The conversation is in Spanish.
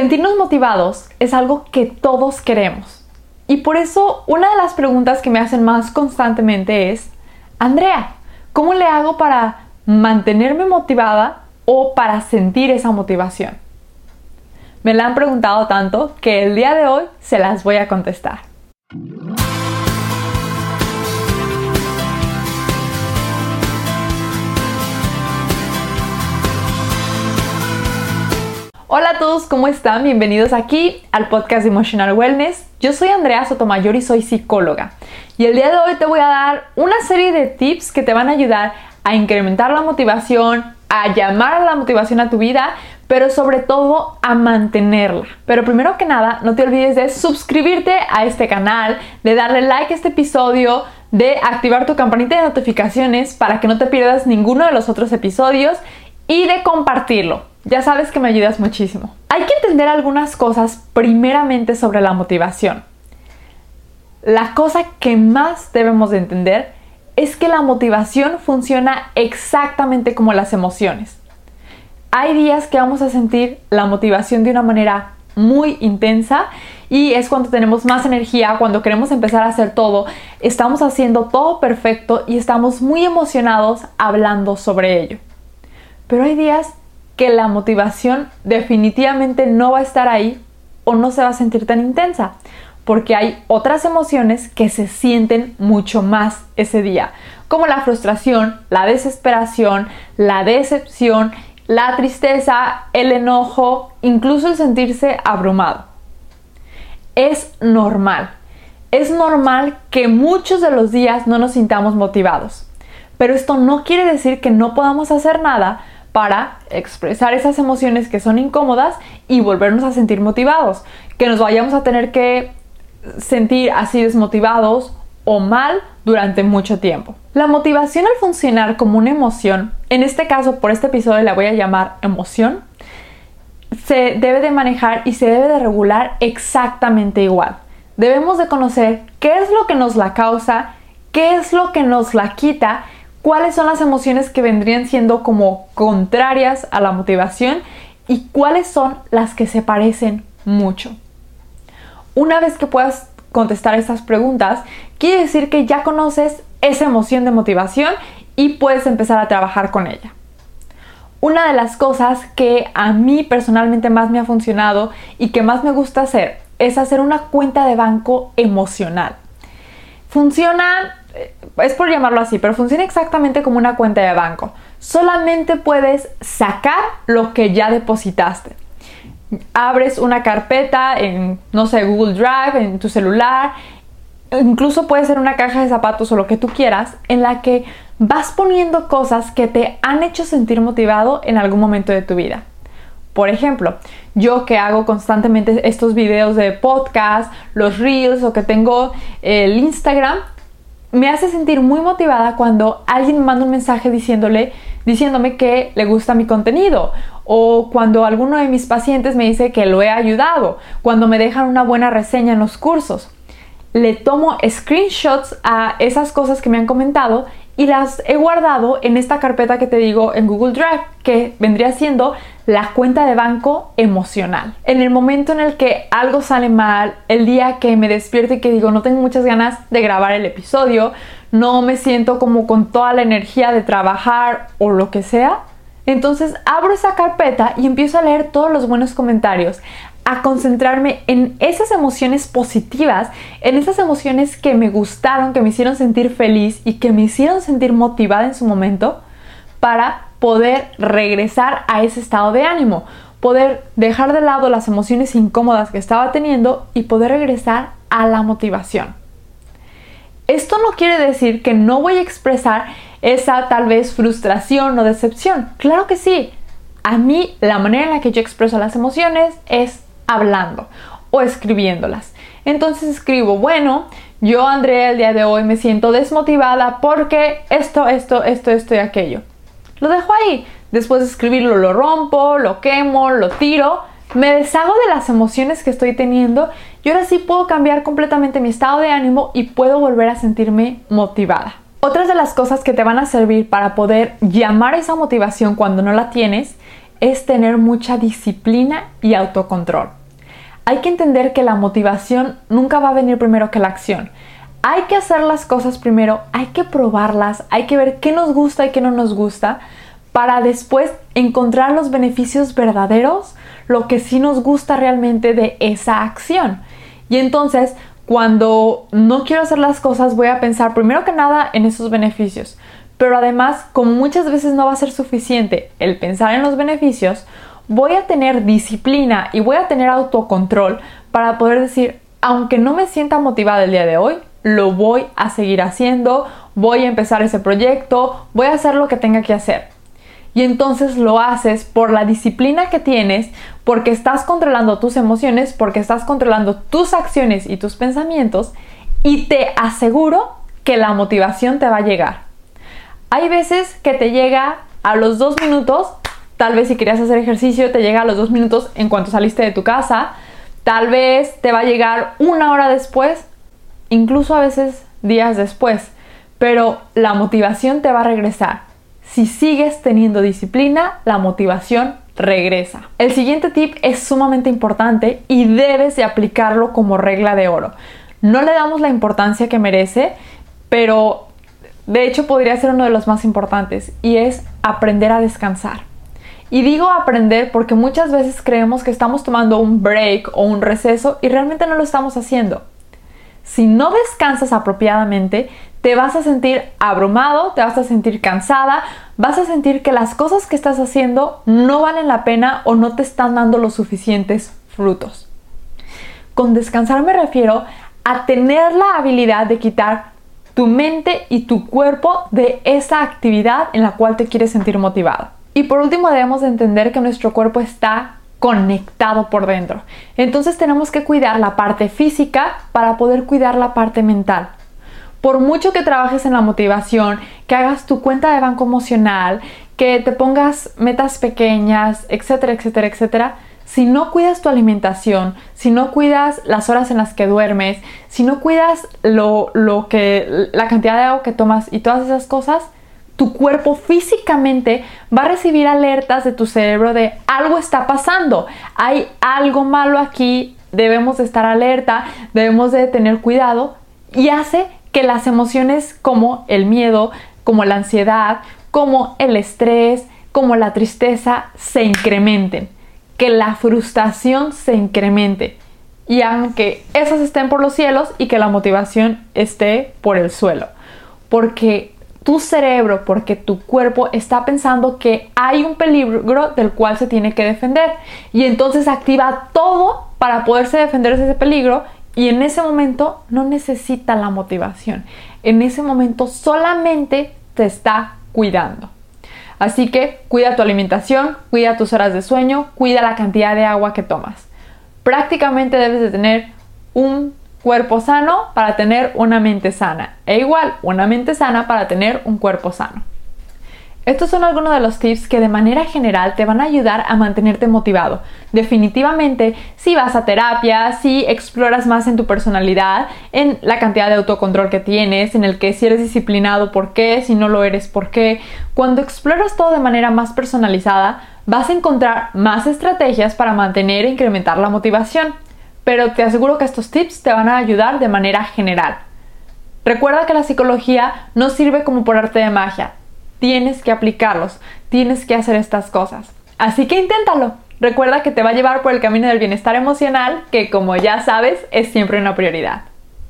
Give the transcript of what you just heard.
Sentirnos motivados es algo que todos queremos. Y por eso una de las preguntas que me hacen más constantemente es, Andrea, ¿cómo le hago para mantenerme motivada o para sentir esa motivación? Me la han preguntado tanto que el día de hoy se las voy a contestar. Hola a todos, ¿cómo están? Bienvenidos aquí al podcast Emotional Wellness. Yo soy Andrea Sotomayor y soy psicóloga. Y el día de hoy te voy a dar una serie de tips que te van a ayudar a incrementar la motivación, a llamar la motivación a tu vida, pero sobre todo a mantenerla. Pero primero que nada, no te olvides de suscribirte a este canal, de darle like a este episodio, de activar tu campanita de notificaciones para que no te pierdas ninguno de los otros episodios y de compartirlo. Ya sabes que me ayudas muchísimo. Hay que entender algunas cosas primeramente sobre la motivación. La cosa que más debemos de entender es que la motivación funciona exactamente como las emociones. Hay días que vamos a sentir la motivación de una manera muy intensa y es cuando tenemos más energía, cuando queremos empezar a hacer todo, estamos haciendo todo perfecto y estamos muy emocionados hablando sobre ello. Pero hay días que la motivación definitivamente no va a estar ahí o no se va a sentir tan intensa, porque hay otras emociones que se sienten mucho más ese día, como la frustración, la desesperación, la decepción, la tristeza, el enojo, incluso el sentirse abrumado. Es normal, es normal que muchos de los días no nos sintamos motivados, pero esto no quiere decir que no podamos hacer nada para expresar esas emociones que son incómodas y volvernos a sentir motivados. Que nos vayamos a tener que sentir así desmotivados o mal durante mucho tiempo. La motivación al funcionar como una emoción, en este caso por este episodio la voy a llamar emoción, se debe de manejar y se debe de regular exactamente igual. Debemos de conocer qué es lo que nos la causa, qué es lo que nos la quita cuáles son las emociones que vendrían siendo como contrarias a la motivación y cuáles son las que se parecen mucho. Una vez que puedas contestar estas preguntas, quiere decir que ya conoces esa emoción de motivación y puedes empezar a trabajar con ella. Una de las cosas que a mí personalmente más me ha funcionado y que más me gusta hacer es hacer una cuenta de banco emocional. Funciona es por llamarlo así, pero funciona exactamente como una cuenta de banco. Solamente puedes sacar lo que ya depositaste. Abres una carpeta en, no sé, Google Drive, en tu celular, incluso puede ser una caja de zapatos o lo que tú quieras, en la que vas poniendo cosas que te han hecho sentir motivado en algún momento de tu vida. Por ejemplo, yo que hago constantemente estos videos de podcast, los reels o que tengo el Instagram, me hace sentir muy motivada cuando alguien me manda un mensaje diciéndole, diciéndome que le gusta mi contenido o cuando alguno de mis pacientes me dice que lo he ayudado, cuando me dejan una buena reseña en los cursos. Le tomo screenshots a esas cosas que me han comentado y las he guardado en esta carpeta que te digo en Google Drive, que vendría siendo la cuenta de banco emocional. En el momento en el que algo sale mal, el día que me despierto y que digo no tengo muchas ganas de grabar el episodio, no me siento como con toda la energía de trabajar o lo que sea, entonces abro esa carpeta y empiezo a leer todos los buenos comentarios, a concentrarme en esas emociones positivas, en esas emociones que me gustaron, que me hicieron sentir feliz y que me hicieron sentir motivada en su momento para poder regresar a ese estado de ánimo, poder dejar de lado las emociones incómodas que estaba teniendo y poder regresar a la motivación. Esto no quiere decir que no voy a expresar esa tal vez frustración o decepción. Claro que sí. A mí la manera en la que yo expreso las emociones es hablando o escribiéndolas. Entonces escribo, bueno, yo Andrea el día de hoy me siento desmotivada porque esto, esto, esto, esto y aquello. Lo dejo ahí. Después de escribirlo lo rompo, lo quemo, lo tiro, me deshago de las emociones que estoy teniendo y ahora sí puedo cambiar completamente mi estado de ánimo y puedo volver a sentirme motivada. Otras de las cosas que te van a servir para poder llamar esa motivación cuando no la tienes es tener mucha disciplina y autocontrol. Hay que entender que la motivación nunca va a venir primero que la acción. Hay que hacer las cosas primero, hay que probarlas, hay que ver qué nos gusta y qué no nos gusta para después encontrar los beneficios verdaderos, lo que sí nos gusta realmente de esa acción. Y entonces, cuando no quiero hacer las cosas, voy a pensar primero que nada en esos beneficios. Pero además, como muchas veces no va a ser suficiente el pensar en los beneficios, voy a tener disciplina y voy a tener autocontrol para poder decir, aunque no me sienta motivada el día de hoy, lo voy a seguir haciendo, voy a empezar ese proyecto, voy a hacer lo que tenga que hacer. Y entonces lo haces por la disciplina que tienes, porque estás controlando tus emociones, porque estás controlando tus acciones y tus pensamientos, y te aseguro que la motivación te va a llegar. Hay veces que te llega a los dos minutos, tal vez si querías hacer ejercicio, te llega a los dos minutos en cuanto saliste de tu casa, tal vez te va a llegar una hora después, incluso a veces días después, pero la motivación te va a regresar. Si sigues teniendo disciplina, la motivación regresa. El siguiente tip es sumamente importante y debes de aplicarlo como regla de oro. No le damos la importancia que merece, pero de hecho podría ser uno de los más importantes y es aprender a descansar. Y digo aprender porque muchas veces creemos que estamos tomando un break o un receso y realmente no lo estamos haciendo. Si no descansas apropiadamente, te vas a sentir abrumado, te vas a sentir cansada, vas a sentir que las cosas que estás haciendo no valen la pena o no te están dando los suficientes frutos. Con descansar me refiero a tener la habilidad de quitar tu mente y tu cuerpo de esa actividad en la cual te quieres sentir motivado. Y por último debemos de entender que nuestro cuerpo está conectado por dentro. Entonces tenemos que cuidar la parte física para poder cuidar la parte mental. Por mucho que trabajes en la motivación, que hagas tu cuenta de banco emocional, que te pongas metas pequeñas, etcétera, etcétera, etcétera, si no cuidas tu alimentación, si no cuidas las horas en las que duermes, si no cuidas lo, lo que, la cantidad de agua que tomas y todas esas cosas, tu cuerpo físicamente va a recibir alertas de tu cerebro de algo está pasando, hay algo malo aquí, debemos de estar alerta, debemos de tener cuidado y hace que las emociones como el miedo, como la ansiedad, como el estrés, como la tristeza se incrementen, que la frustración se incremente. Y aunque esas estén por los cielos y que la motivación esté por el suelo, porque tu cerebro, porque tu cuerpo está pensando que hay un peligro del cual se tiene que defender. Y entonces activa todo para poderse defender de ese peligro y en ese momento no necesita la motivación. En ese momento solamente te está cuidando. Así que cuida tu alimentación, cuida tus horas de sueño, cuida la cantidad de agua que tomas. Prácticamente debes de tener un cuerpo sano para tener una mente sana. E igual, una mente sana para tener un cuerpo sano. Estos son algunos de los tips que de manera general te van a ayudar a mantenerte motivado. Definitivamente, si vas a terapia, si exploras más en tu personalidad, en la cantidad de autocontrol que tienes, en el que si eres disciplinado, por qué, si no lo eres, por qué, cuando exploras todo de manera más personalizada, vas a encontrar más estrategias para mantener e incrementar la motivación pero te aseguro que estos tips te van a ayudar de manera general. Recuerda que la psicología no sirve como por arte de magia. Tienes que aplicarlos, tienes que hacer estas cosas. Así que inténtalo. Recuerda que te va a llevar por el camino del bienestar emocional, que como ya sabes es siempre una prioridad.